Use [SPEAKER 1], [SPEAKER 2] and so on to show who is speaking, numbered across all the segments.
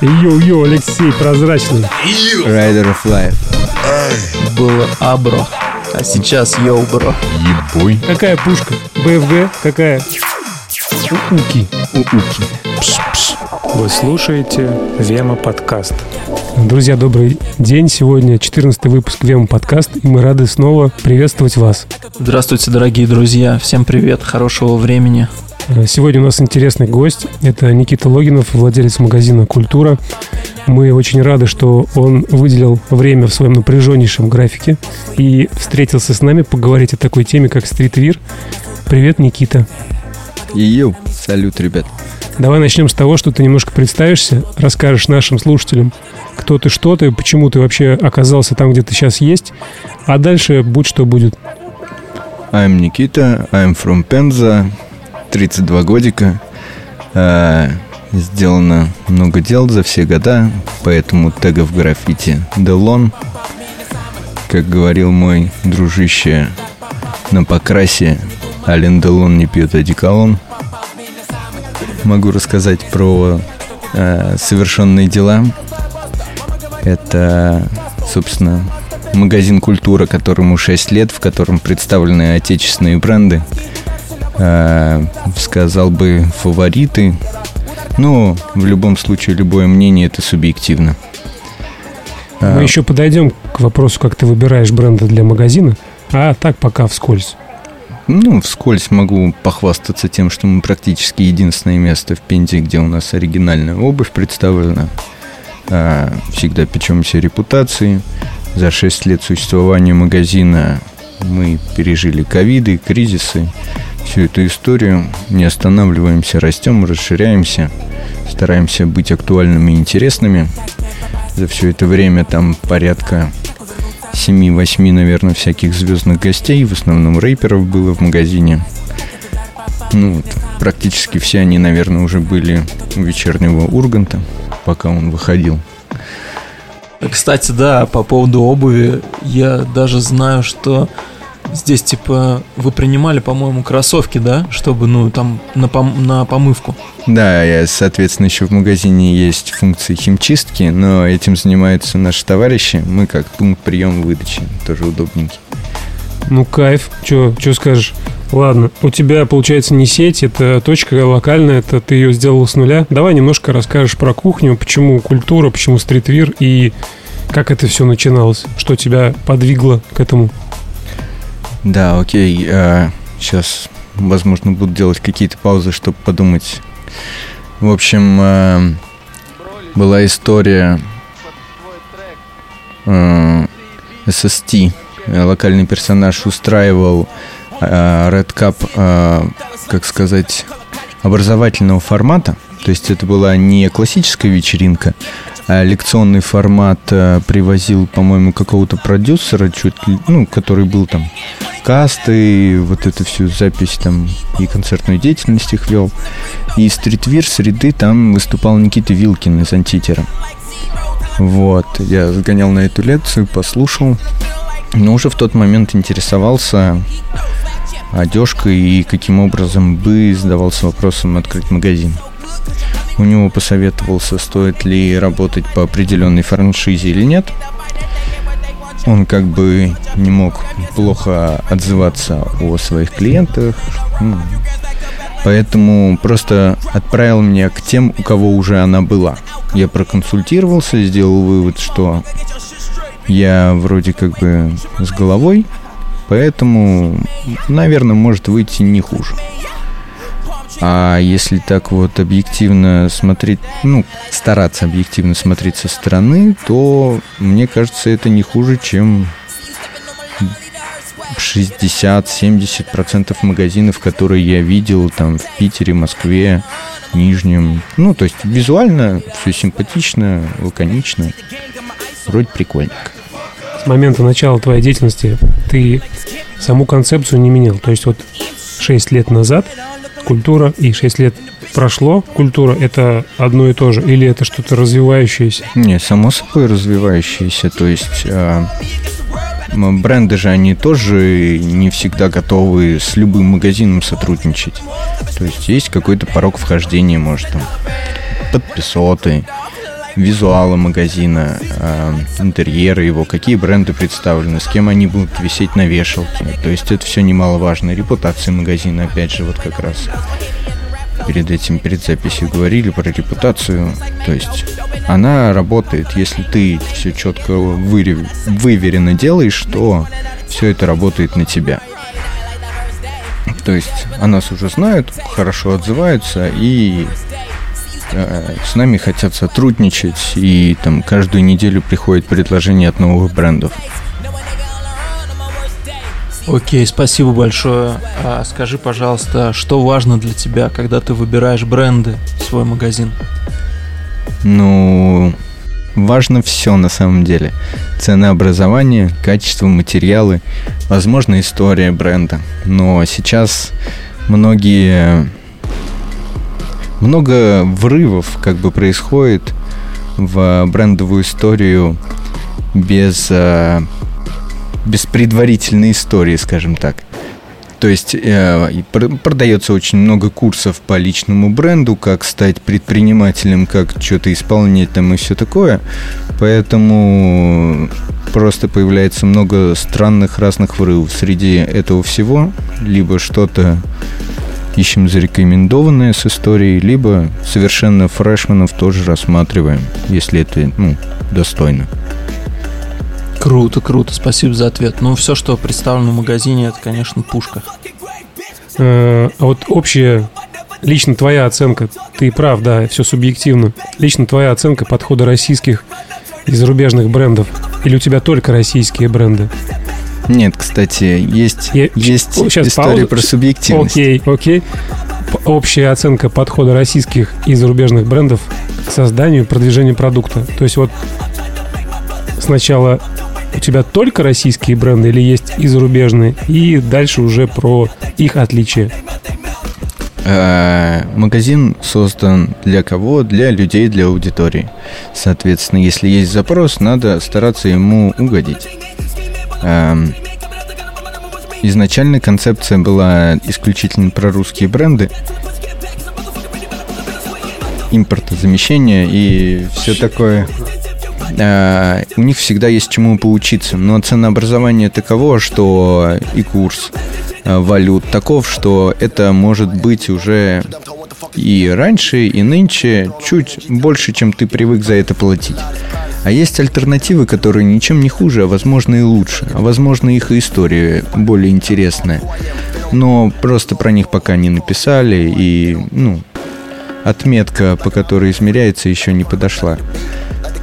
[SPEAKER 1] Йоу-йоу, Алексей Прозрачный.
[SPEAKER 2] Rider of Life.
[SPEAKER 3] Было Абро, а сейчас Йоу, бро.
[SPEAKER 4] Ебой.
[SPEAKER 1] Какая пушка? БФГ? Какая? Уки.
[SPEAKER 2] Ууки.
[SPEAKER 5] Вы слушаете Вема подкаст.
[SPEAKER 1] Друзья, добрый день. Сегодня 14 выпуск Вема подкаст, и мы рады снова приветствовать вас.
[SPEAKER 3] Здравствуйте, дорогие друзья. Всем привет, хорошего времени.
[SPEAKER 1] Э, Сегодня у нас интересный гость. Это Никита Логинов, владелец магазина «Культура». Мы очень рады, что он выделил время в своем напряженнейшем графике и встретился с нами поговорить о такой теме, как стритвир. Привет, Никита.
[SPEAKER 2] Йоу. Салют, ребят.
[SPEAKER 1] Давай начнем с того, что ты немножко представишься, расскажешь нашим слушателям, кто ты, что ты, почему ты вообще оказался там, где ты сейчас есть, а дальше будь что будет.
[SPEAKER 2] I'm Никита, I'm from Penza, 32 годика. А, сделано много дел за все года, поэтому тега в граффити Делон. Как говорил мой дружище на покрасе, Ален Делон не пьет одеколон. Могу рассказать про э, совершенные дела. Это, собственно, магазин «Культура», которому 6 лет, в котором представлены отечественные бренды. Э, сказал бы, фавориты. Но в любом случае, любое мнение – это субъективно.
[SPEAKER 1] Мы еще подойдем к вопросу, как ты выбираешь бренды для магазина, а так пока вскользь.
[SPEAKER 2] Ну, вскользь могу похвастаться тем, что мы практически единственное место в Пензе, где у нас оригинальная обувь представлена. А, Всегда печемся репутацией. За 6 лет существования магазина мы пережили ковиды, кризисы, всю эту историю. Не останавливаемся, растем, расширяемся, стараемся быть актуальными и интересными. За все это время там порядка 7-8, наверное, всяких звездных гостей, в основном рэперов было в магазине. Ну, вот, практически все они, наверное, уже были у вечернего Урганта, пока он выходил.
[SPEAKER 3] Кстати, да, по поводу обуви, я даже знаю, что здесь, типа, вы принимали, по-моему, кроссовки, да? Чтобы, ну, там, на, пом- на помывку.
[SPEAKER 2] Да, я, соответственно, еще в магазине есть функции химчистки, но этим занимаются наши товарищи. Мы как пункт приема выдачи, тоже удобненький.
[SPEAKER 1] Ну, кайф. Че, скажешь? Ладно, у тебя, получается, не сеть, это точка локальная, это ты ее сделал с нуля. Давай немножко расскажешь про кухню, почему культура, почему стритвир и как это все начиналось, что тебя подвигло к этому.
[SPEAKER 2] Да, окей. сейчас, возможно, буду делать какие-то паузы, чтобы подумать. В общем, э, была история э, SST. Э, Локальный персонаж устраивал э, Red Cup, э, как сказать, образовательного формата. То есть это была не классическая вечеринка, а лекционный формат э, привозил, по-моему, какого-то продюсера, чуть ли, ну, который был там касты, вот эту всю запись там и концертную деятельность их вел. И стритвир среды там выступал Никита Вилкин из Антитера. Вот, я сгонял на эту лекцию, послушал. Но уже в тот момент интересовался одежкой и каким образом бы задавался вопросом открыть магазин. У него посоветовался, стоит ли работать по определенной франшизе или нет. Он как бы не мог плохо отзываться о своих клиентах. Поэтому просто отправил меня к тем, у кого уже она была. Я проконсультировался, сделал вывод, что я вроде как бы с головой, поэтому, наверное, может выйти не хуже. А если так вот объективно смотреть, ну, стараться объективно смотреть со стороны, то мне кажется, это не хуже, чем 60-70% магазинов, которые я видел там в Питере, Москве, Нижнем. Ну, то есть визуально все симпатично, лаконично. Вроде прикольненько.
[SPEAKER 1] С момента начала твоей деятельности ты саму концепцию не менял. То есть вот 6 лет назад культура и 6 лет прошло, культура это одно и то же, или это что-то развивающееся?
[SPEAKER 2] Не, само собой развивающееся. То есть а, бренды же они тоже не всегда готовы с любым магазином сотрудничать. То есть есть какой-то порог вхождения, может там подписоты, визуала магазина, э, интерьера его, какие бренды представлены, с кем они будут висеть на вешалке. То есть это все немаловажно. Репутация магазина, опять же, вот как раз перед этим, перед записью говорили про репутацию. То есть она работает. Если ты все четко выверенно делаешь, то все это работает на тебя. То есть о нас уже знают, хорошо отзываются и э, с нами хотят сотрудничать, и там каждую неделю приходит предложение от новых брендов.
[SPEAKER 3] Окей, спасибо большое. А скажи, пожалуйста, что важно для тебя, когда ты выбираешь бренды в свой магазин?
[SPEAKER 2] Ну, важно все на самом деле. Ценообразование, качество, материалы, возможно, история бренда. Но сейчас многие... Много врывов как бы происходит в брендовую историю без э, без предварительной истории, скажем так. То есть э, продается очень много курсов по личному бренду, как стать предпринимателем, как что-то исполнять там и все такое. Поэтому просто появляется много странных разных врывов. Среди этого всего либо что-то ищем зарекомендованное с историей, либо совершенно фрешманов тоже рассматриваем, если это ну, достойно.
[SPEAKER 3] Круто, круто, спасибо за ответ. Ну, все, что представлено в магазине, это, конечно, пушка.
[SPEAKER 1] Э, а вот общая, лично твоя оценка, ты прав, да, все субъективно. Лично твоя оценка подхода российских и зарубежных брендов? Или у тебя только российские бренды?
[SPEAKER 2] Нет, кстати, есть, Я, есть сейчас история паузу. про субъективность.
[SPEAKER 1] Окей, окей. Общая оценка подхода российских и зарубежных брендов к созданию и продвижению продукта. То есть вот сначала у тебя только российские бренды или есть и зарубежные? И дальше уже про их отличия.
[SPEAKER 2] Э, магазин создан для кого? Для людей, для аудитории. Соответственно, если есть запрос, надо стараться ему угодить. Эм, изначально концепция была исключительно про русские бренды, импортозамещение и все такое. Э, у них всегда есть чему поучиться. Но ценообразование таково, что и курс э, валют таков, что это может быть уже и раньше, и нынче чуть больше, чем ты привык за это платить. А есть альтернативы, которые ничем не хуже, а возможно и лучше. А возможно их история более интересная. Но просто про них пока не написали, и, ну, отметка, по которой измеряется, еще не подошла.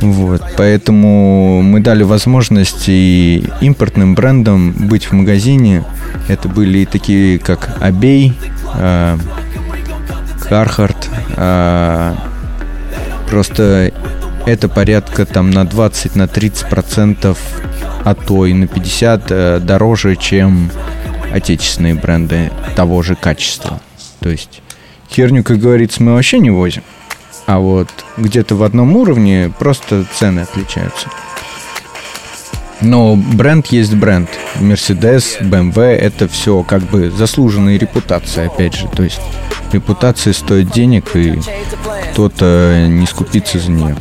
[SPEAKER 2] Вот, поэтому мы дали возможность и импортным брендам быть в магазине. Это были такие, как Абей, э. Э, просто это порядка там на 20, на 30 процентов, а то и на 50 э, дороже, чем отечественные бренды того же качества. То есть херню, как говорится, мы вообще не возим. А вот где-то в одном уровне просто цены отличаются. Но бренд есть бренд. Mercedes, BMW — это все как бы заслуженная репутация, опять же. То есть репутация стоит денег, и кто-то не скупится за нее.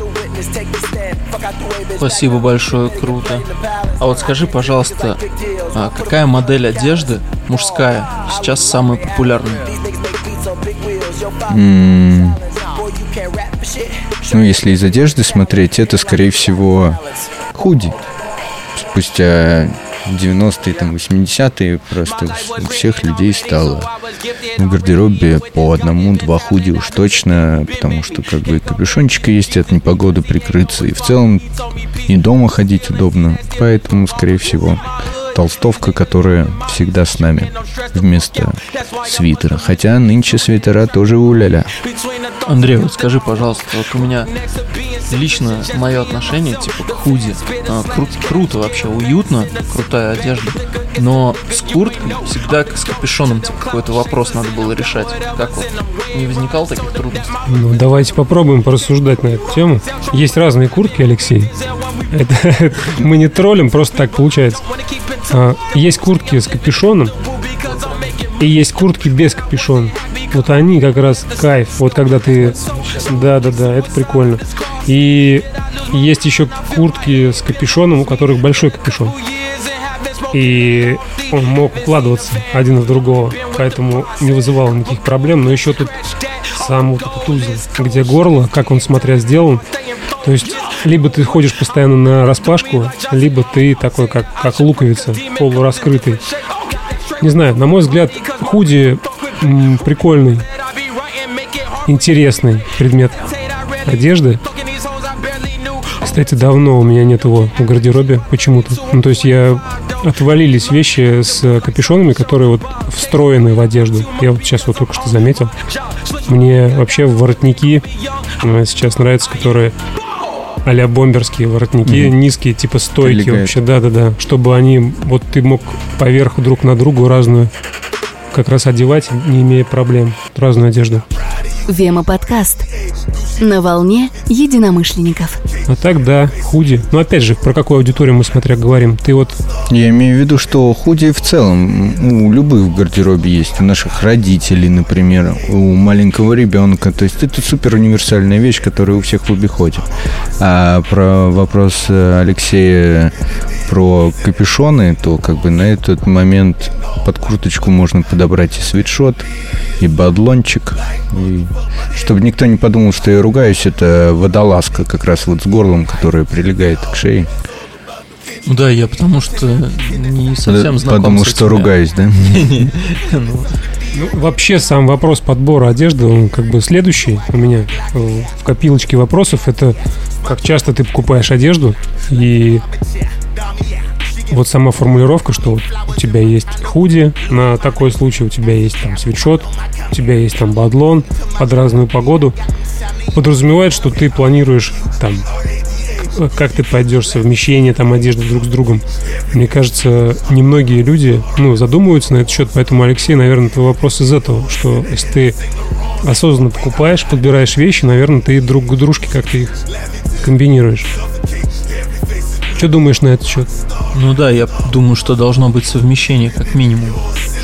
[SPEAKER 3] Спасибо большое, круто. А вот скажи, пожалуйста, а какая модель одежды мужская сейчас самая популярная?
[SPEAKER 2] Ну, если из одежды смотреть, это, скорее всего, худи. Спустя 90-е, там, 80-е просто у всех людей стало в гардеробе по одному-два худи уж точно, потому что как бы капюшончика есть от непогоды прикрыться, и в целом и дома ходить удобно, поэтому, скорее всего, толстовка, которая всегда с нами вместо свитера. Хотя нынче свитера тоже уляля.
[SPEAKER 3] Андрей, вот скажи, пожалуйста, вот у меня лично мое отношение типа к худи. А, кру- круто вообще, уютно, крутая одежда. Но с курткой всегда с капюшоном типа какой-то вопрос надо было решать. Как вот? Не возникало таких трудностей?
[SPEAKER 1] Ну, давайте попробуем порассуждать на эту тему. Есть разные куртки, Алексей. Это, мы не троллим, просто так получается. А, есть куртки с капюшоном, и есть куртки без капюшона. Вот они как раз кайф. Вот когда ты... Да-да-да, это прикольно. И есть еще куртки с капюшоном, у которых большой капюшон. И он мог укладываться один в другого, поэтому не вызывало никаких проблем. Но еще тут сам вот этот узел, где горло, как он смотря сделан. То есть либо ты ходишь постоянно на распашку, либо ты такой, как, как луковица, полураскрытый. Не знаю, на мой взгляд, худи м, прикольный, интересный предмет одежды. Кстати, давно у меня нет его в гардеробе почему-то. Ну, то есть я отвалились вещи с капюшонами, которые вот встроены в одежду. Я вот сейчас вот только что заметил. Мне вообще воротники э, сейчас нравятся, которые а бомберские воротники,
[SPEAKER 2] Мгм.
[SPEAKER 1] низкие, типа стойки
[SPEAKER 2] Прилегает.
[SPEAKER 1] вообще, да-да-да. Чтобы они, вот ты мог поверх друг на другу разную как раз одевать, не имея проблем. Разную одежду.
[SPEAKER 4] Вема подкаст. На волне единомышленников.
[SPEAKER 1] А так, да, худи. Но опять же, про какую аудиторию мы смотря говорим. Ты вот
[SPEAKER 2] Я имею в виду, что худи в целом у любых в гардеробе есть. У наших родителей, например, у маленького ребенка. То есть это супер универсальная вещь, которая у всех в обиходе. А про вопрос э, Алексея про капюшоны, то как бы на этот момент под курточку можно подобрать и свитшот, и бадлончик. И чтобы никто не подумал, что я ругаюсь, это водолазка как раз вот с горлом, которая прилегает к шее.
[SPEAKER 3] Ну да, я потому что не совсем знаком
[SPEAKER 2] Подумал,
[SPEAKER 3] с
[SPEAKER 2] что
[SPEAKER 3] этими.
[SPEAKER 2] ругаюсь, да?
[SPEAKER 3] Ну,
[SPEAKER 1] Ну, вообще сам вопрос подбора одежды, он как бы следующий у меня э, в копилочке вопросов. Это как часто ты покупаешь одежду и вот сама формулировка, что вот у тебя есть худи на такой случай, у тебя есть там свитшот, у тебя есть там бадлон под разную погоду, подразумевает, что ты планируешь там к- как ты пойдешь совмещение там одежды друг с другом. Мне кажется, немногие люди ну, задумываются на этот счет, поэтому, Алексей, наверное, твой вопрос из этого, что если ты осознанно покупаешь, подбираешь вещи, наверное, ты друг к дружке как-то их комбинируешь. Что думаешь на этот счет?
[SPEAKER 3] ну да, я думаю, что должно быть совмещение как минимум,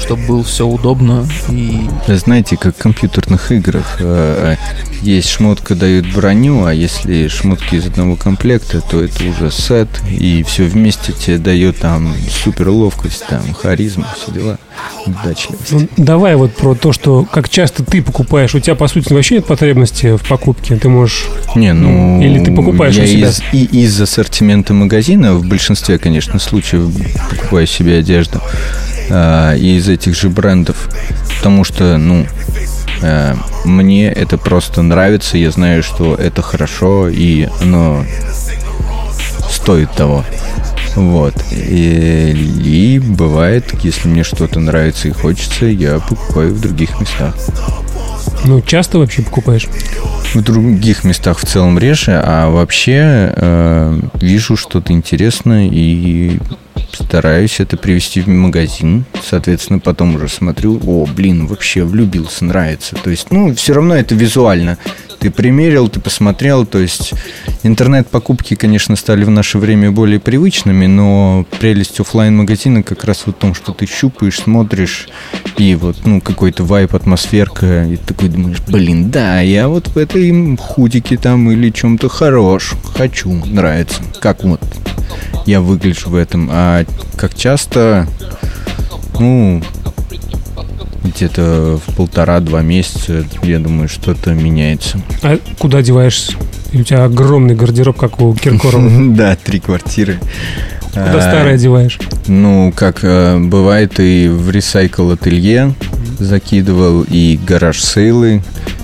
[SPEAKER 3] чтобы было все удобно и
[SPEAKER 2] Знаете, как в компьютерных играх э, есть шмотка дают броню, а если шмотки из одного комплекта, то это уже сет, и все вместе тебе дает там супер ловкость, там харизма, все дела, удачливость.
[SPEAKER 1] Ну, давай вот про то, что как часто ты покупаешь. У тебя, по сути, вообще нет потребности в покупке. Ты можешь...
[SPEAKER 2] Не, ну...
[SPEAKER 1] Или ты покупаешь
[SPEAKER 2] я
[SPEAKER 1] у себя?
[SPEAKER 2] Из, и из ассортимента магазина в большинстве, конечно, случаев покупаю себе одежду и из этих же брендов. Потому что, ну, э, мне это просто нравится, я знаю, что это хорошо, и оно стоит того. Вот. И, и бывает, если мне что-то нравится и хочется, я покупаю в других местах.
[SPEAKER 1] Ну, часто вообще покупаешь?
[SPEAKER 2] В других местах в целом реже, а вообще э, вижу что-то интересное и стараюсь это привести в магазин. Соответственно, потом уже смотрю, о, блин, вообще влюбился, нравится. То есть, ну, все равно это визуально. Ты примерил, ты посмотрел, то есть интернет-покупки, конечно, стали в наше время более привычными, но прелесть оффлайн магазина как раз в том, что ты щупаешь, смотришь, и вот, ну, какой-то vibe, атмосферка, и такой думаешь, блин, да, я вот в этой худике там или чем-то хорош, хочу, нравится. Как вот я выгляжу в этом, а как часто, ну, где-то в полтора-два месяца, я думаю, что-то меняется.
[SPEAKER 1] А куда одеваешься? И у тебя огромный гардероб, как у Киркорова.
[SPEAKER 2] Да, три квартиры.
[SPEAKER 1] Куда
[SPEAKER 2] А,
[SPEAKER 1] старый одеваешь?
[SPEAKER 2] Ну, как э, бывает и в ресайкл ателье закидывал, и гараж сейлы,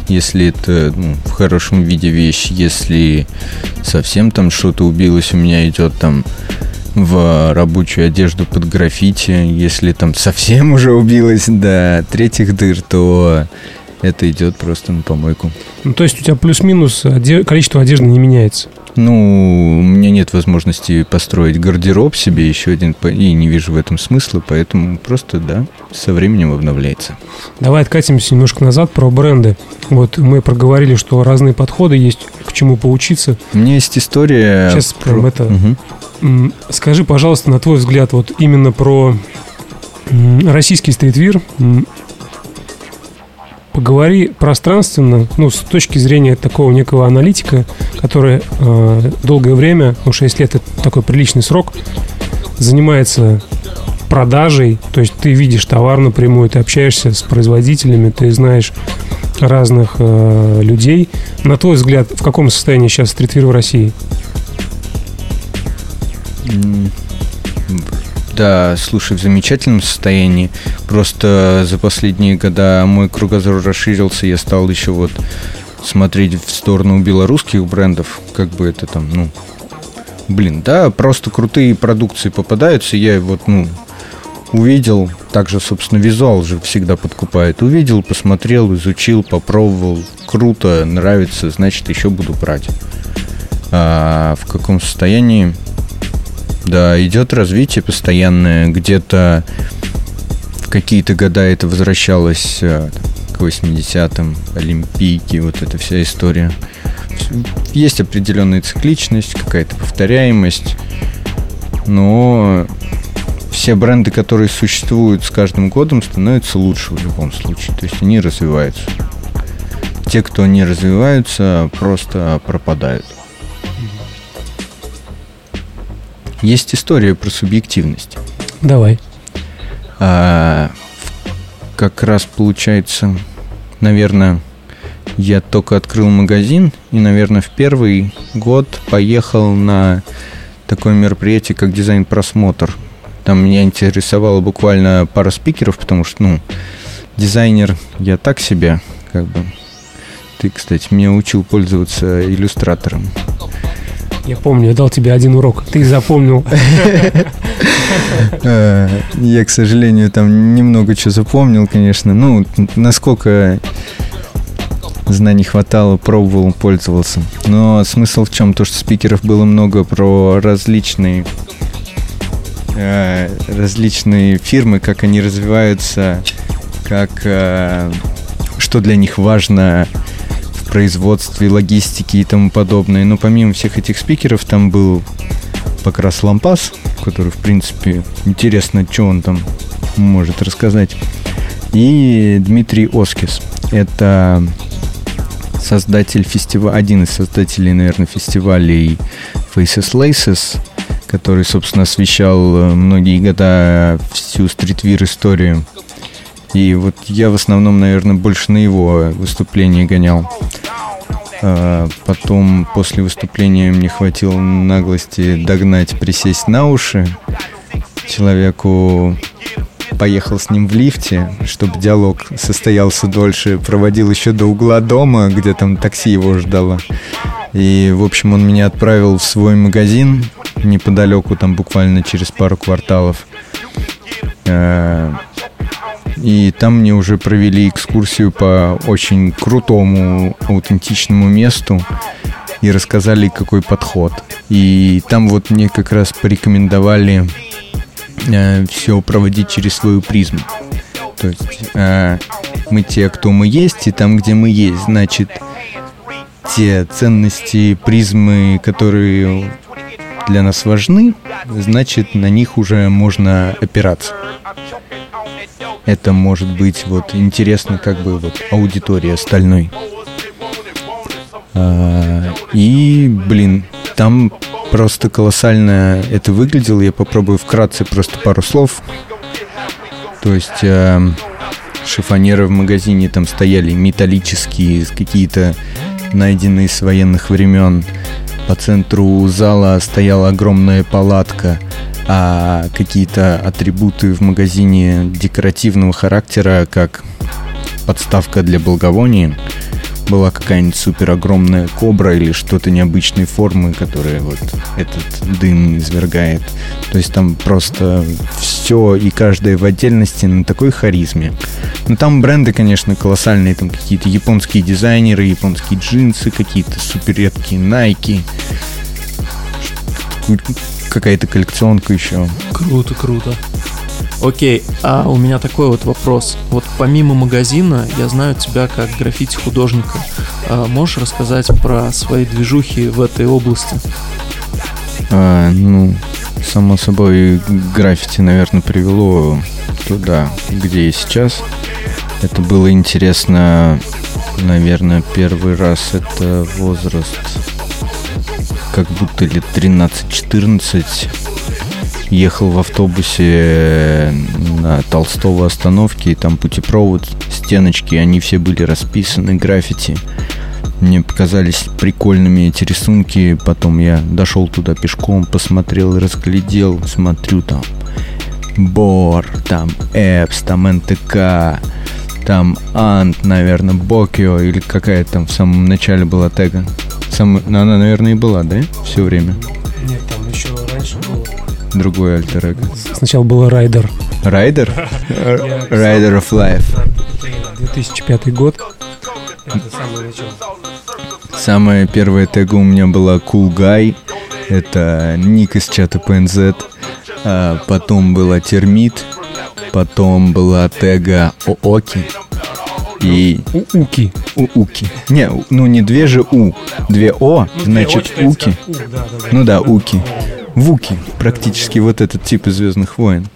[SPEAKER 2] если это ну, в хорошем виде вещь, если совсем там что-то убилось, у меня идет там в рабочую одежду под граффити, если там совсем уже убилось до третьих дыр, то это идет просто на помойку.
[SPEAKER 1] Ну, то есть у тебя плюс-минус оде- количество одежды не меняется.
[SPEAKER 2] Ну, у меня нет возможности построить гардероб себе еще один, и не вижу в этом смысла, поэтому просто, да, со временем обновляется.
[SPEAKER 1] Давай откатимся немножко назад про бренды. Вот мы проговорили, что разные подходы есть, к чему поучиться.
[SPEAKER 2] У меня есть история...
[SPEAKER 1] Сейчас прям это-. М, Скажи, пожалуйста, на твой взгляд, вот именно про российский стритвир. Поговори пространственно, ну, с точки зрения такого некого аналитика, который э, долгое время, ну 6 лет это такой приличный срок, занимается продажей, то есть ты видишь товар напрямую, ты общаешься с производителями, ты знаешь разных э, людей. На твой взгляд, в каком состоянии сейчас стритвир в России?
[SPEAKER 2] Да, слушай, в замечательном состоянии. Просто за последние года мой кругозор расширился, я стал еще вот смотреть в сторону белорусских брендов, как бы это там, ну, блин, да, просто крутые продукции попадаются, я вот, ну, увидел, также, собственно, визуал же всегда подкупает. Увидел, посмотрел, изучил, попробовал. Круто, нравится, значит, еще буду брать. А в каком состоянии? Да, идет развитие постоянное. Где-то в какие-то года это возвращалось а, к 80-м, Олимпийки, вот эта вся история. Есть определенная цикличность, какая-то повторяемость, но все бренды, которые существуют с каждым годом, становятся лучше в любом случае. То есть они развиваются. Те, кто не развиваются, просто пропадают. Есть история про субъективность.
[SPEAKER 1] Давай.
[SPEAKER 2] А, как раз получается, наверное, я только открыл магазин и, наверное, в первый год поехал на такое мероприятие, как дизайн-просмотр там меня интересовало буквально пара спикеров, потому что, ну, дизайнер я так себе, как бы. Ты, кстати, меня учил пользоваться иллюстратором.
[SPEAKER 1] Я помню, я дал тебе один урок. Ты запомнил.
[SPEAKER 2] Э, я, к сожалению, там немного чего запомнил, конечно. Ну, насколько знаний хватало, пробовал, пользовался. Но смысл в чем? То, что спикеров было много про различные Э, различные фирмы, как они развиваются, как э, что для них важно производстве, логистике и тому подобное. Но помимо всех этих спикеров там был Покрас Лампас, который, в принципе, интересно, что он там может рассказать. И Дмитрий Оскис. Это создатель фестиваля, один из создателей, наверное, фестивалей Faces Laces, который, собственно, освещал э, многие года всю стритвир историю. И вот я в основном, наверное, больше на его выступление гонял. А потом, после выступления, мне хватило наглости догнать, присесть на уши человеку поехал с ним в лифте, чтобы диалог состоялся дольше, проводил еще до угла дома, где там такси его ждало. И, в общем, он меня отправил в свой магазин неподалеку, там буквально через пару кварталов. Э, и там мне уже провели экскурсию по очень крутому, аутентичному месту и рассказали, какой подход. И там вот мне как раз порекомендовали э, все проводить через свою призму. То есть э, мы те, кто мы есть, и там, где мы есть, значит, те ценности, призмы, которые для нас важны, значит, на них уже можно опираться. Это может быть вот интересно как бы вот аудитории остальной. А, и, блин, там просто колоссально это выглядело. Я попробую вкратце просто пару слов. То есть э, шифонеры в магазине там стояли металлические, какие-то найденные с военных времен. По центру зала стояла огромная палатка, а какие-то атрибуты в магазине декоративного характера, как подставка для благовония, была какая-нибудь супер огромная кобра или что-то необычной формы, которая вот этот дым извергает. То есть там просто все и каждое в отдельности на такой харизме. Но там бренды, конечно, колоссальные, там какие-то японские дизайнеры, японские джинсы, какие-то супер редкие Nike, какая-то коллекционка еще.
[SPEAKER 3] Круто, круто. Окей, а у меня такой вот вопрос. Вот помимо магазина, я знаю тебя как граффити-художника. А можешь рассказать про свои движухи в этой области?
[SPEAKER 2] А, ну, само собой, граффити, наверное, привело туда, где я сейчас. Это было интересно, наверное, первый раз это возраст как будто лет 13-14 ехал в автобусе на Толстого остановке, и там путепровод, стеночки, они все были расписаны, граффити. Мне показались прикольными эти рисунки. Потом я дошел туда пешком, посмотрел разглядел. Смотрю там Бор, там Эпс, там НТК, там Ант, наверное, Бокио или какая там в самом начале была тега. Сам, ну, она, наверное, и была, да? Все время.
[SPEAKER 1] Нет, там еще раньше было.
[SPEAKER 2] Другой альтер эго.
[SPEAKER 1] Сначала было Райдер.
[SPEAKER 2] Райдер? Rider of Life.
[SPEAKER 1] 2005 год. Это самое начало.
[SPEAKER 2] Самая первая тега у меня была Cool Guy. Это ник из чата PNZ. А потом была Термит. Потом была тега Ооки. И
[SPEAKER 1] У Уки.
[SPEAKER 2] У- Уки. Не, у- ну не две же У. Две О, значит Уки. Ну да, Уки. Вуки. Практически вот этот тип из Звездных войн.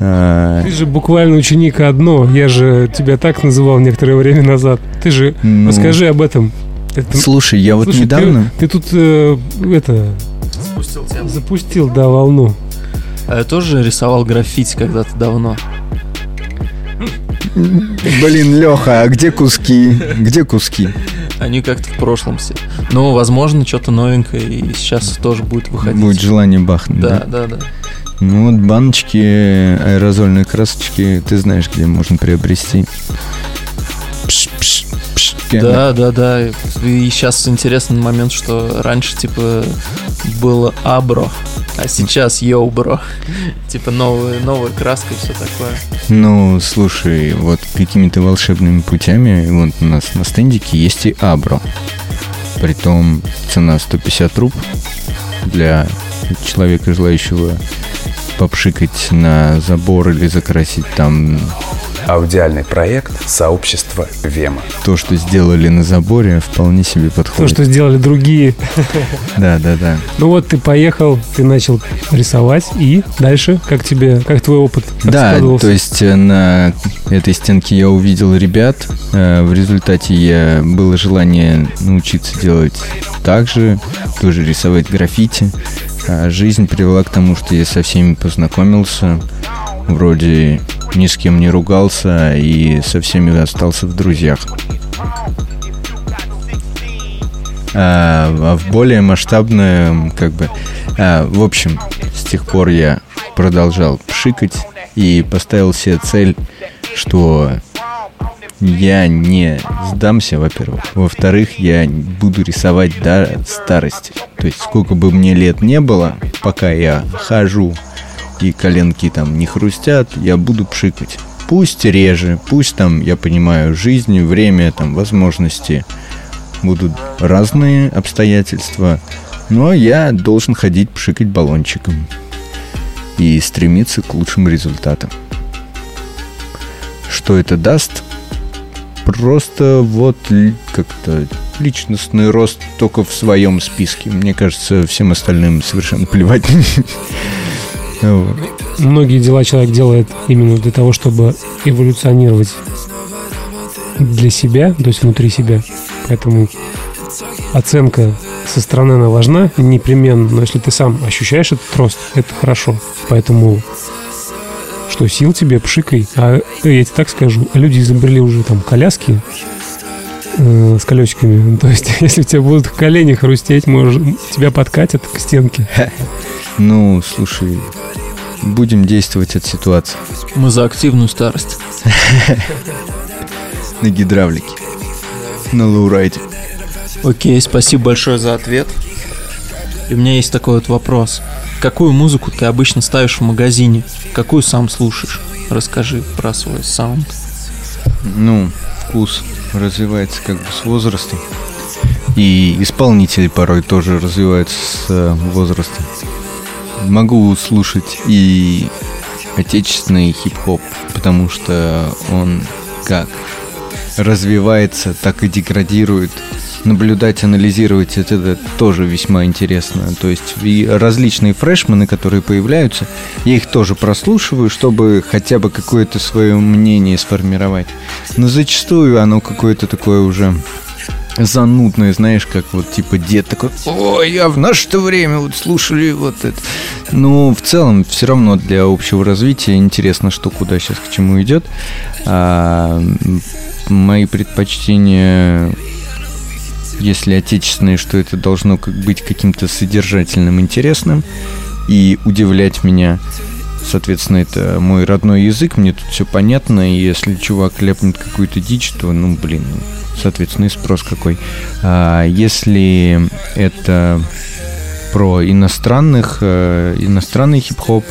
[SPEAKER 2] А,
[SPEAKER 1] Ты же буквально ученик одно. Я же тебя так называл некоторое время назад. Ты же
[SPEAKER 2] ну,
[SPEAKER 1] расскажи об этом. Это-
[SPEAKER 2] Слушай, я вот
[SPEAKER 1] Слушай, ты-
[SPEAKER 2] недавно...
[SPEAKER 1] Ты, тут э, это
[SPEAKER 3] Спустил тему.
[SPEAKER 1] запустил, да, волну.
[SPEAKER 3] А я тоже рисовал граффити когда-то давно.
[SPEAKER 2] Блин, Леха, а где куски? Где куски?
[SPEAKER 3] Они как-то в прошлом все. Но, возможно, что-то новенькое и сейчас тоже будет выходить.
[SPEAKER 2] Будет желание бахнуть,
[SPEAKER 3] Да, да, да.
[SPEAKER 2] Ну вот баночки, аэрозольные красочки, ты знаешь, где можно приобрести. Пш, пш, пш.
[SPEAKER 3] Да, да, да. И сейчас интересный момент, что раньше, типа, было абро, а сейчас йоу, бро. Типа новая, новая краска и все такое.
[SPEAKER 2] Ну, слушай, вот какими-то волшебными путями, вот у нас на стендике есть и Абро. Притом цена 150 руб для человека, желающего попшикать на забор или закрасить там
[SPEAKER 5] Аудиальный проект сообщества Вема.
[SPEAKER 2] то, что сделали на заборе, вполне себе
[SPEAKER 1] То,
[SPEAKER 2] подходит.
[SPEAKER 1] что сделали другие.
[SPEAKER 2] Да, да, да.
[SPEAKER 1] Ну вот ты поехал, ты начал рисовать, и дальше, как тебе, как твой опыт
[SPEAKER 2] Да, то есть э, на этой стенке я увидел ребят. э, В результате я было желание научиться делать так же, тоже рисовать граффити. А жизнь привела к тому, что я со всеми познакомился. Вроде ни с кем не ругался и со всеми остался в друзьях. А, а в более масштабное, как бы, а, в общем, с тех пор я продолжал пшикать и поставил себе цель, что я не сдамся, во-первых. Во-вторых, я буду рисовать до старости. То есть, сколько бы мне лет не было, пока я хожу и коленки там не хрустят, я буду пшикать. Пусть реже, пусть там, я понимаю, жизнь, время, там, возможности будут разные обстоятельства, но я должен ходить пшикать баллончиком и стремиться к лучшим результатам. Что это даст? Просто вот как-то личностный рост только в своем списке. Мне кажется, всем остальным совершенно плевать.
[SPEAKER 1] Многие дела человек делает именно для того, чтобы эволюционировать для себя, то есть внутри себя. Поэтому оценка со стороны она важна непременно, но если ты сам ощущаешь этот рост, это хорошо. Поэтому что, сил тебе, пшикай. А э, я тебе так скажу, люди изобрели уже там коляски э, с колесиками. То есть, если у тебя будут колени хрустеть, может, тебя подкатят к стенке.
[SPEAKER 2] Ну, слушай, будем действовать от ситуации.
[SPEAKER 3] Мы за активную старость.
[SPEAKER 2] На гидравлике. На лоурайде.
[SPEAKER 3] Окей, спасибо большое за ответ. И у меня есть такой вот вопрос. Какую музыку ты обычно ставишь в магазине? Какую сам слушаешь? Расскажи про свой саунд.
[SPEAKER 2] Ну, вкус развивается как бы с возрастом. И исполнители порой тоже развиваются с э, возрастом. Могу слушать и отечественный хип-хоп, потому что он как развивается, так и деградирует. Наблюдать, анализировать это, это тоже весьма интересно. То есть и различные фрешмены, которые появляются, я их тоже прослушиваю, чтобы хотя бы какое-то свое мнение сформировать. Но зачастую оно какое-то такое уже занудное, знаешь, как вот типа дед такой, ой, а в наше-то время вот слушали вот это. Ну, в целом, все равно для общего развития интересно, что куда сейчас к чему идет. А, мои предпочтения если отечественные, что это должно быть каким-то содержательным, интересным и удивлять меня. Соответственно, это мой родной язык, мне тут все понятно, и если чувак ляпнет какую-то дичь, то, ну, блин, соответственно, и спрос какой. А если это про иностранных, э, иностранный хип-хоп,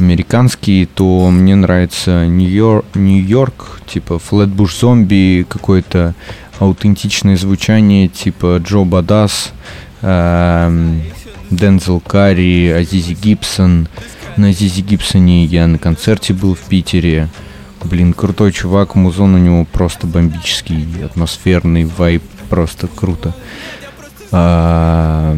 [SPEAKER 2] американский, то мне нравится Нью-Йорк, Нью-Йорк типа Flatbush Zombie, какое-то аутентичное звучание, типа Джо Бадас, э, Дензел Карри, Азизи Гибсон. На Азизи Гибсоне я на концерте был в Питере. Блин, крутой чувак, музон у него просто бомбический, атмосферный, вайп, просто круто. А,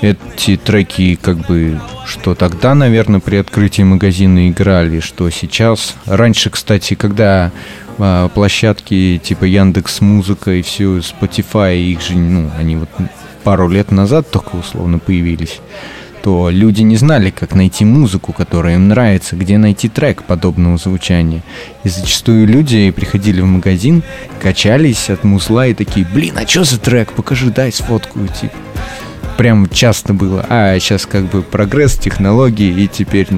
[SPEAKER 2] эти треки как бы что тогда, наверное, при открытии магазина играли, что сейчас. Раньше, кстати, когда а, площадки типа Яндекс Музыка и все Spotify, их же, ну, они вот пару лет назад только условно появились то люди не знали, как найти музыку, которая им нравится, где найти трек подобного звучания. И зачастую люди приходили в магазин, качались от музла и такие, блин, а что за трек? Покажи, дай сфоткаю, типа. Прям часто было. А сейчас как бы прогресс технологий, и теперь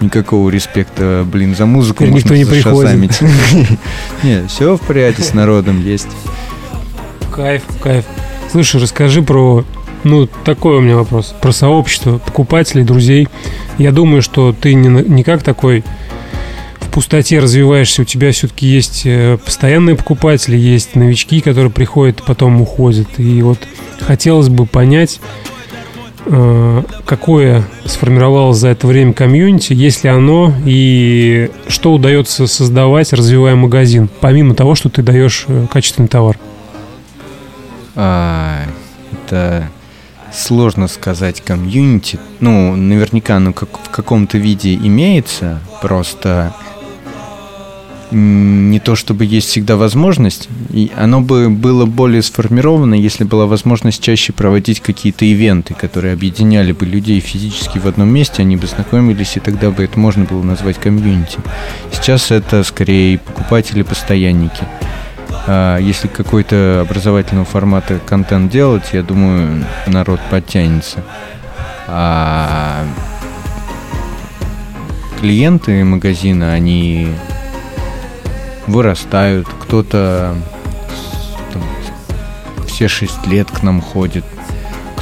[SPEAKER 2] никакого респекта, блин, за музыку
[SPEAKER 1] Теперь никто не приходит.
[SPEAKER 2] Нет, все в порядке с народом есть.
[SPEAKER 1] Кайф, кайф. Слушай, расскажи про ну, такой у меня вопрос. Про сообщество покупателей, друзей. Я думаю, что ты не, не как такой в пустоте развиваешься. У тебя все-таки есть э, постоянные покупатели, есть новички, которые приходят потом уходят. И вот хотелось бы понять, э, какое сформировалось за это время комьюнити, есть ли оно, и что удается создавать, развивая магазин, помимо того, что ты даешь э, качественный товар.
[SPEAKER 2] А, это сложно сказать комьюнити. Ну, наверняка оно как, в каком-то виде имеется, просто не то чтобы есть всегда возможность, и оно бы было более сформировано, если была возможность чаще проводить какие-то ивенты, которые объединяли бы людей физически в одном месте, они бы знакомились, и тогда бы это можно было назвать комьюнити. Сейчас это скорее покупатели-постоянники. А если какой-то образовательного формата контент делать, я думаю, народ подтянется. А клиенты магазина, они вырастают. Кто-то все шесть лет к нам ходит,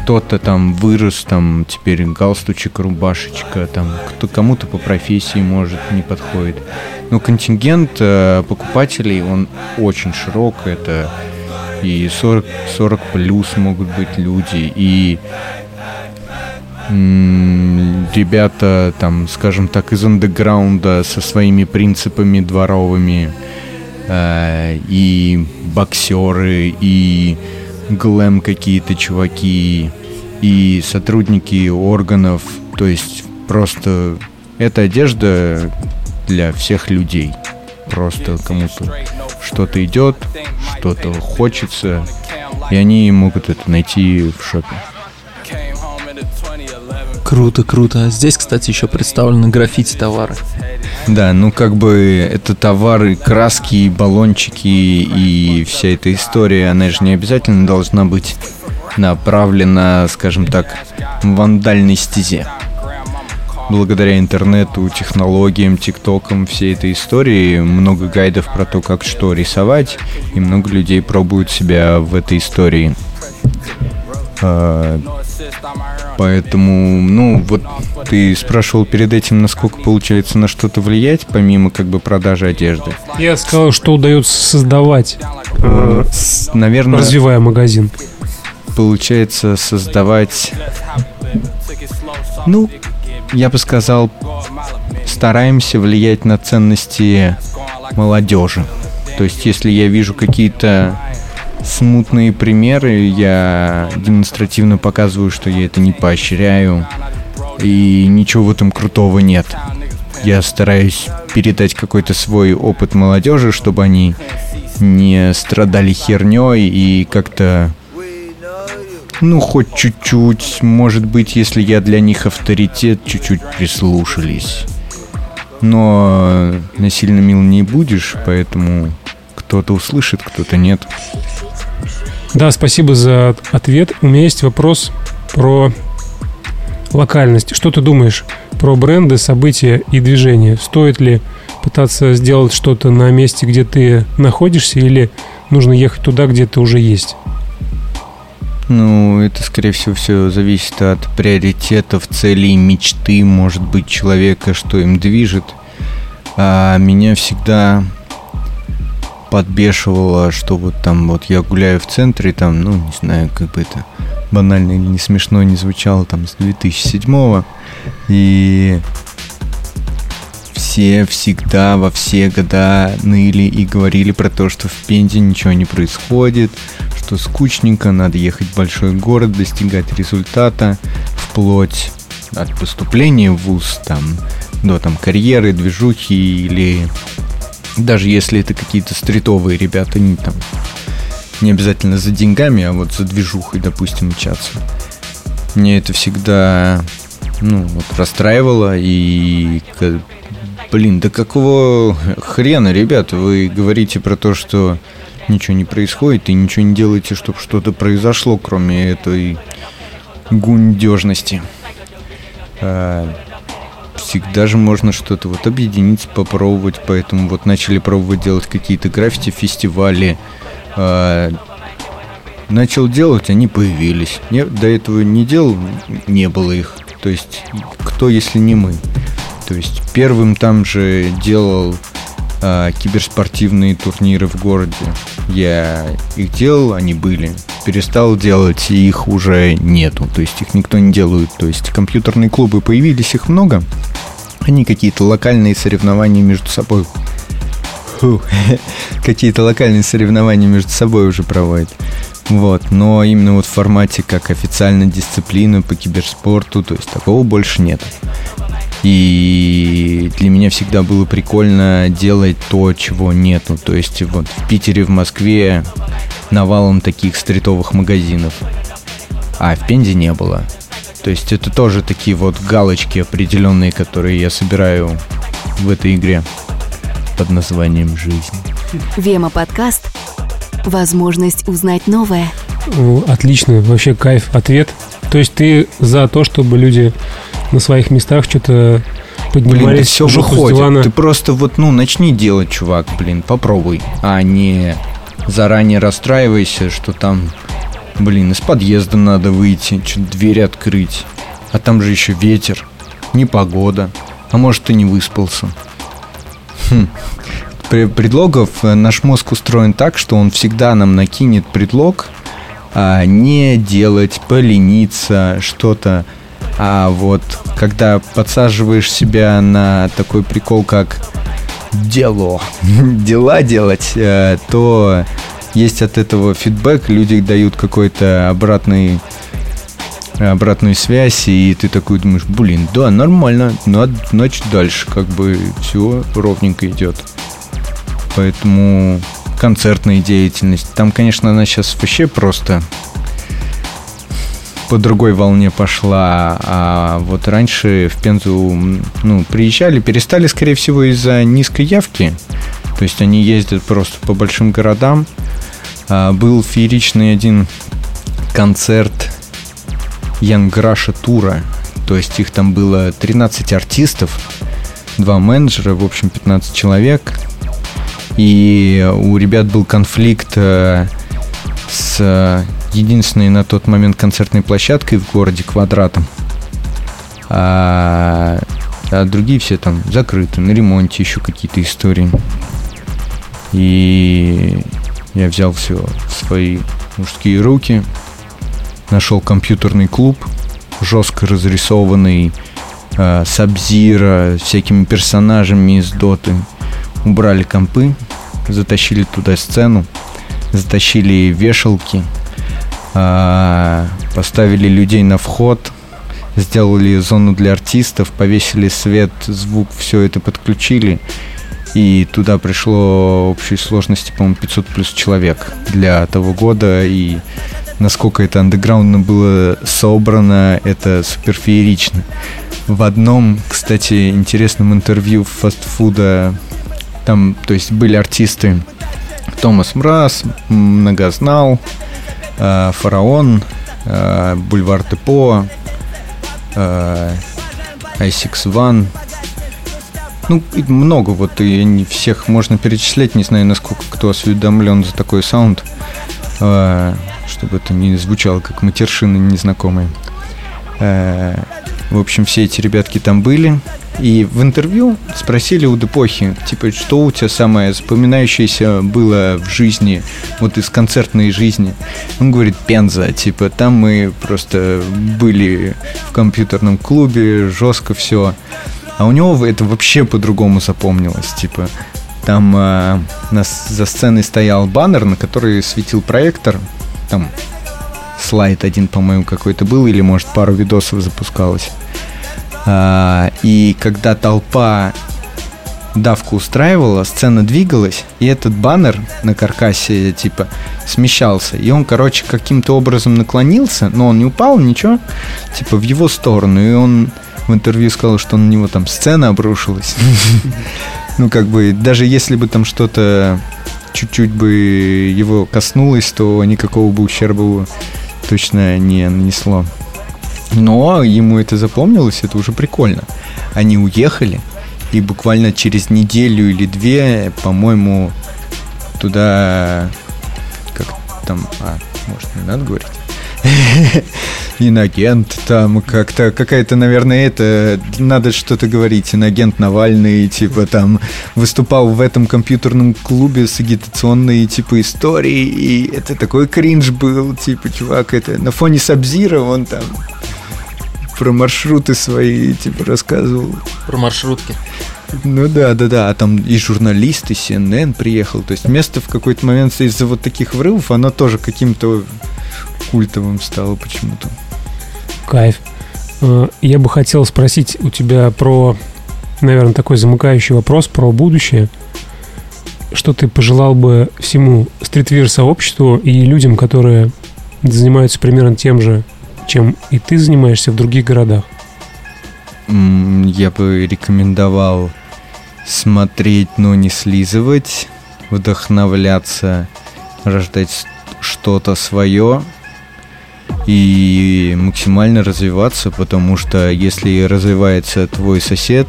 [SPEAKER 2] кто-то там вырос, там теперь галстучек, рубашечка, там кто кому-то по профессии может не подходит. Но контингент э, покупателей, он очень широк, это и 40, 40 плюс могут быть люди, и ребята, там, скажем так, из андеграунда со своими принципами дворовыми, э, и боксеры, и глэм какие-то чуваки и сотрудники органов. То есть просто эта одежда для всех людей. Просто кому-то что-то идет, что-то хочется, и они могут это найти в шопе.
[SPEAKER 3] Круто, круто. Здесь, кстати, еще представлены граффити товары.
[SPEAKER 2] Да, ну как бы это товары, краски, баллончики и вся эта история, она же не обязательно должна быть направлена, скажем так, в вандальной стезе. Благодаря интернету, технологиям, тиктокам, всей этой истории много гайдов про то, как что рисовать, и много людей пробуют себя в этой истории. Поэтому, ну, вот ты спрашивал перед этим, насколько получается на что-то влиять, помимо как бы продажи одежды.
[SPEAKER 1] Я сказал, что удается создавать,
[SPEAKER 2] э, наверное,
[SPEAKER 1] развивая магазин.
[SPEAKER 2] Получается создавать, ну, я бы сказал, стараемся влиять на ценности молодежи. То есть, если я вижу какие-то смутные примеры, я демонстративно показываю, что я это не поощряю, и ничего в этом крутого нет. Я стараюсь передать какой-то свой опыт молодежи, чтобы они не страдали херней и как-то ну, хоть чуть-чуть, может быть, если я для них авторитет, чуть-чуть прислушались. Но насильно мил не будешь, поэтому кто-то услышит, кто-то нет.
[SPEAKER 1] Да, спасибо за ответ. У меня есть вопрос про локальность. Что ты думаешь про бренды, события и движения? Стоит ли пытаться сделать что-то на месте, где ты находишься, или нужно ехать туда, где ты уже есть?
[SPEAKER 2] Ну, это, скорее всего, все зависит от приоритетов, целей, мечты, может быть, человека, что им движет. А меня всегда подбешивало, что вот там вот я гуляю в центре, там, ну, не знаю, как бы это банально или не смешно не звучало, там, с 2007 и все всегда во все года ныли и говорили про то, что в Пензе ничего не происходит, что скучненько, надо ехать в большой город, достигать результата, вплоть от поступления в ВУЗ, там, до там карьеры, движухи или даже если это какие-то стритовые ребята, не там не обязательно за деньгами, а вот за движухой, допустим, мчаться. Мне это всегда ну, вот, расстраивало и блин, да какого хрена, ребята, вы говорите про то, что ничего не происходит и ничего не делаете, чтобы что-то произошло, кроме этой гундежности. А, всегда же можно что-то вот объединиться, попробовать, поэтому вот начали пробовать делать какие-то граффити, фестивали. А, начал делать, они появились. Не, до этого не делал, не было их. То есть, кто, если не мы? То есть, первым там же делал э, киберспортивные турниры в городе. Я их делал, они были. Перестал делать, и их уже нету. То есть их никто не делает. То есть компьютерные клубы появились, их много. Они какие-то локальные соревнования между собой. какие-то локальные соревнования между собой уже проводят. Вот, но именно вот в формате как официальная дисциплина по киберспорту, то есть такого больше нет. И для меня всегда было прикольно делать то, чего нету. То есть вот в Питере, в Москве навалом таких стритовых магазинов. А в Пензе не было. То есть это тоже такие вот галочки определенные, которые я собираю в этой игре под названием «Жизнь».
[SPEAKER 4] Вема подкаст. Возможность узнать новое.
[SPEAKER 1] Отлично, вообще кайф ответ. То есть ты за то, чтобы люди на своих местах что-то поднимались. Блин,
[SPEAKER 2] да все выходит. Ты просто вот, ну, начни делать, чувак, блин, попробуй. А не заранее расстраивайся, что там, блин, из подъезда надо выйти, что-то дверь открыть. А там же еще ветер, непогода. А может, ты не выспался. Хм. Предлогов э, наш мозг устроен так, что он всегда нам накинет предлог а, не делать, полениться, что-то а вот когда подсаживаешь себя на такой прикол, как дело, дела делать, э, то есть от этого фидбэк, люди дают какой-то обратный обратную связь, и ты такой думаешь, блин, да, нормально, надо, значит, дальше как бы все ровненько идет. Поэтому концертная деятельность. Там, конечно, она сейчас вообще просто по другой волне пошла. А вот раньше в Пензу ну, приезжали, перестали, скорее всего, из-за низкой явки. То есть они ездят просто по большим городам. А, был фееричный один концерт Янграша тура. То есть их там было 13 артистов, два менеджера, в общем, 15 человек. И у ребят был конфликт э, с единственной на тот момент концертной площадкой в городе Квадратом. А, а другие все там закрыты, на ремонте еще какие-то истории. И я взял все в свои мужские руки, нашел компьютерный клуб, жестко разрисованный, э, с всякими персонажами из доты. Убрали компы, затащили туда сцену, затащили вешалки, а, поставили людей на вход, сделали зону для артистов, повесили свет, звук, все это подключили. И туда пришло общей сложности, по-моему, 500 плюс человек для того года. И насколько это андеграундно было собрано, это супер феерично. В одном, кстати, интересном интервью фастфуда, там, то есть были артисты Томас Мраз, Многознал, Фараон, э, Бульвар Депо, э, Айсикс Ван, ну, много вот, и не всех можно перечислять, не знаю, насколько кто осведомлен за такой саунд, чтобы это не звучало как матершины незнакомые. В общем, все эти ребятки там были. И в интервью спросили у Депохи, типа, что у тебя самое запоминающееся было в жизни, вот из концертной жизни. Он говорит, Пенза, типа, там мы просто были в компьютерном клубе, жестко все. А у него это вообще по-другому запомнилось, типа, там а, нас за сценой стоял баннер, на который светил проектор, там слайд один, по-моему, какой-то был, или, может, пару видосов запускалось. А, и когда толпа давку устраивала, сцена двигалась, и этот баннер на каркасе, типа, смещался. И он, короче, каким-то образом наклонился, но он не упал, ничего, типа, в его сторону. И он в интервью сказал, что на него там сцена обрушилась. Ну, как бы, даже если бы там что-то чуть-чуть бы его коснулось, то никакого бы ущерба точно не нанесло. Но ему это запомнилось, это уже прикольно. Они уехали, и буквально через неделю или две, по-моему, туда... Как там... А, может, не надо говорить? Инагент, там как-то какая-то, наверное, это надо что-то говорить. Инагент Навальный, типа там выступал в этом компьютерном клубе с агитационной типа историей, и это такой кринж был, типа, чувак, это на фоне Сабзира он там про маршруты свои, типа, рассказывал.
[SPEAKER 3] Про маршрутки.
[SPEAKER 2] Ну да, да, да. А там и журналисты, CNN приехал. То есть место в какой-то момент из-за вот таких врывов, оно тоже каким-то культовым стало почему-то.
[SPEAKER 1] Кайф. Э, я бы хотел спросить у тебя про, наверное, такой замыкающий вопрос про будущее. Что ты пожелал бы всему стритвир-сообществу и людям, которые занимаются примерно тем же, чем и ты занимаешься в других городах?
[SPEAKER 2] Я бы рекомендовал смотреть, но не слизывать, вдохновляться, рождать что-то свое и максимально развиваться, потому что если развивается твой сосед,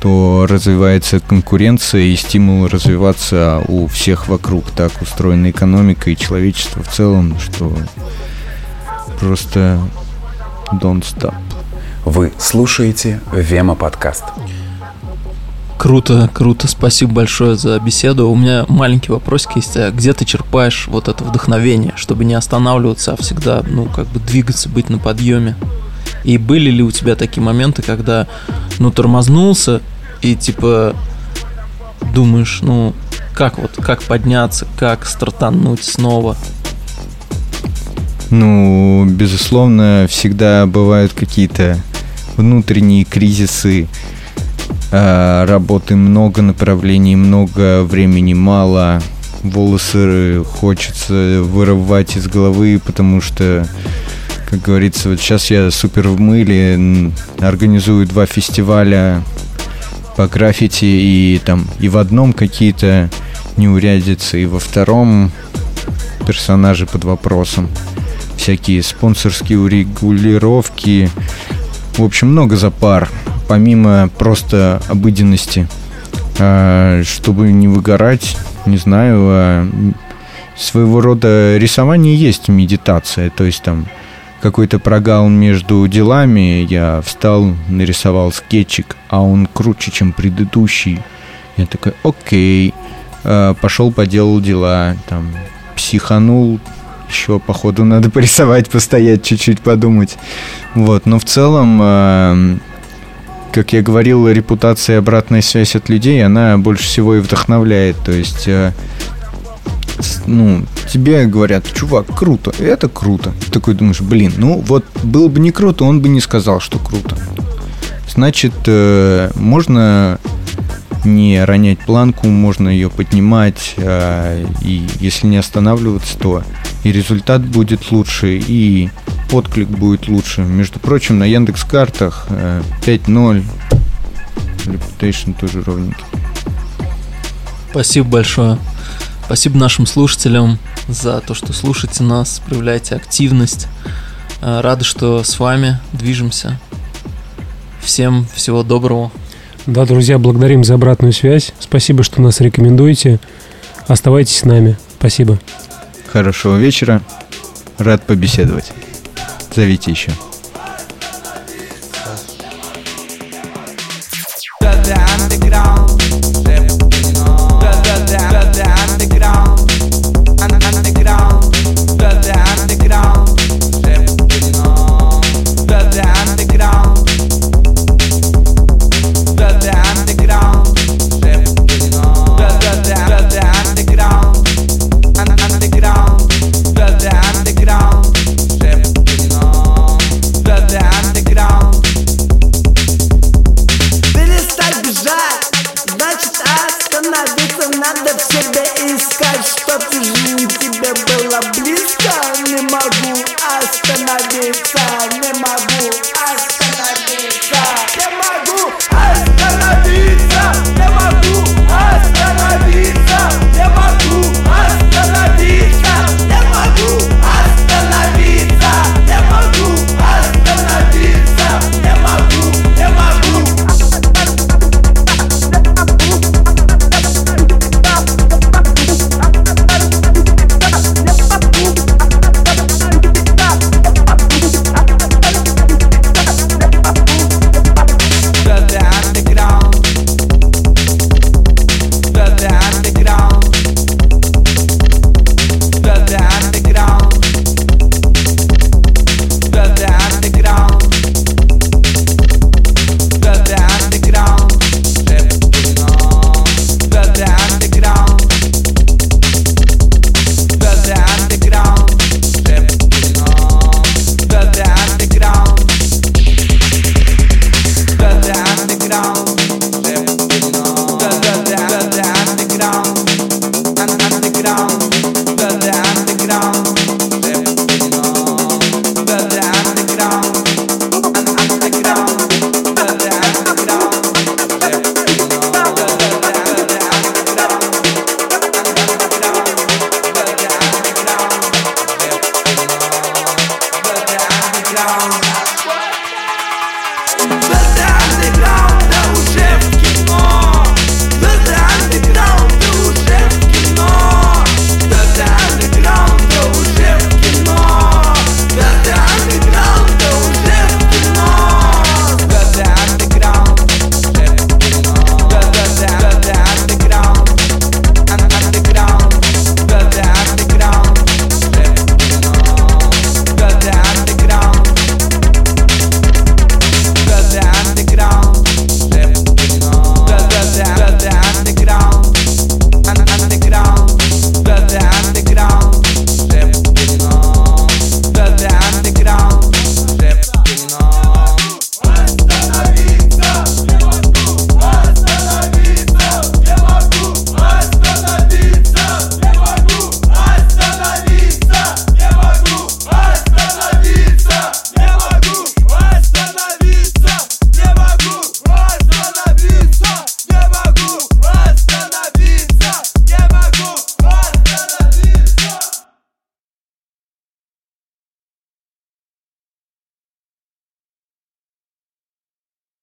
[SPEAKER 2] то развивается конкуренция и стимул развиваться у всех вокруг. Так устроена экономика и человечество в целом, что Просто don't stop.
[SPEAKER 5] Вы слушаете Вема подкаст.
[SPEAKER 3] Круто, круто. Спасибо большое за беседу. У меня маленький вопросик есть. А где ты черпаешь вот это вдохновение, чтобы не останавливаться, а всегда, ну, как бы двигаться, быть на подъеме? И были ли у тебя такие моменты, когда, ну, тормознулся и, типа, думаешь, ну, как вот, как подняться, как стартануть снова?
[SPEAKER 2] Ну, безусловно, всегда бывают какие-то внутренние кризисы. А, работы много, направлений много, времени мало. Волосы хочется вырывать из головы, потому что, как говорится, вот сейчас я супер в мыле, организую два фестиваля по граффити, и там и в одном какие-то неурядицы, и во втором персонажи под вопросом всякие спонсорские урегулировки. В общем, много за пар, помимо просто обыденности. А, чтобы не выгорать, не знаю, а, своего рода рисование есть медитация. То есть там какой-то прогал между делами, я встал, нарисовал скетчик, а он круче, чем предыдущий. Я такой, окей, а, пошел, поделал дела, там, психанул, еще, походу, надо порисовать, постоять чуть-чуть, подумать. Вот, но в целом, как я говорил, репутация и обратная связь от людей, она больше всего и вдохновляет. То есть, э, ну, тебе говорят, чувак, круто, это круто. Ты такой думаешь, блин, ну вот было бы не круто, он бы не сказал, что круто. Значит, э, можно
[SPEAKER 6] не ронять планку, можно ее поднимать, э, и если не останавливаться, то и результат будет лучше, и отклик будет лучше. Между прочим, на Яндекс картах 5.0 Reputation тоже ровненький.
[SPEAKER 3] Спасибо большое. Спасибо нашим слушателям за то, что слушаете нас, проявляете активность. Э, рады, что с вами движемся. Всем всего доброго.
[SPEAKER 1] Да, друзья, благодарим за обратную связь. Спасибо, что нас рекомендуете. Оставайтесь с нами. Спасибо.
[SPEAKER 6] Хорошего вечера. Рад побеседовать. Зовите еще.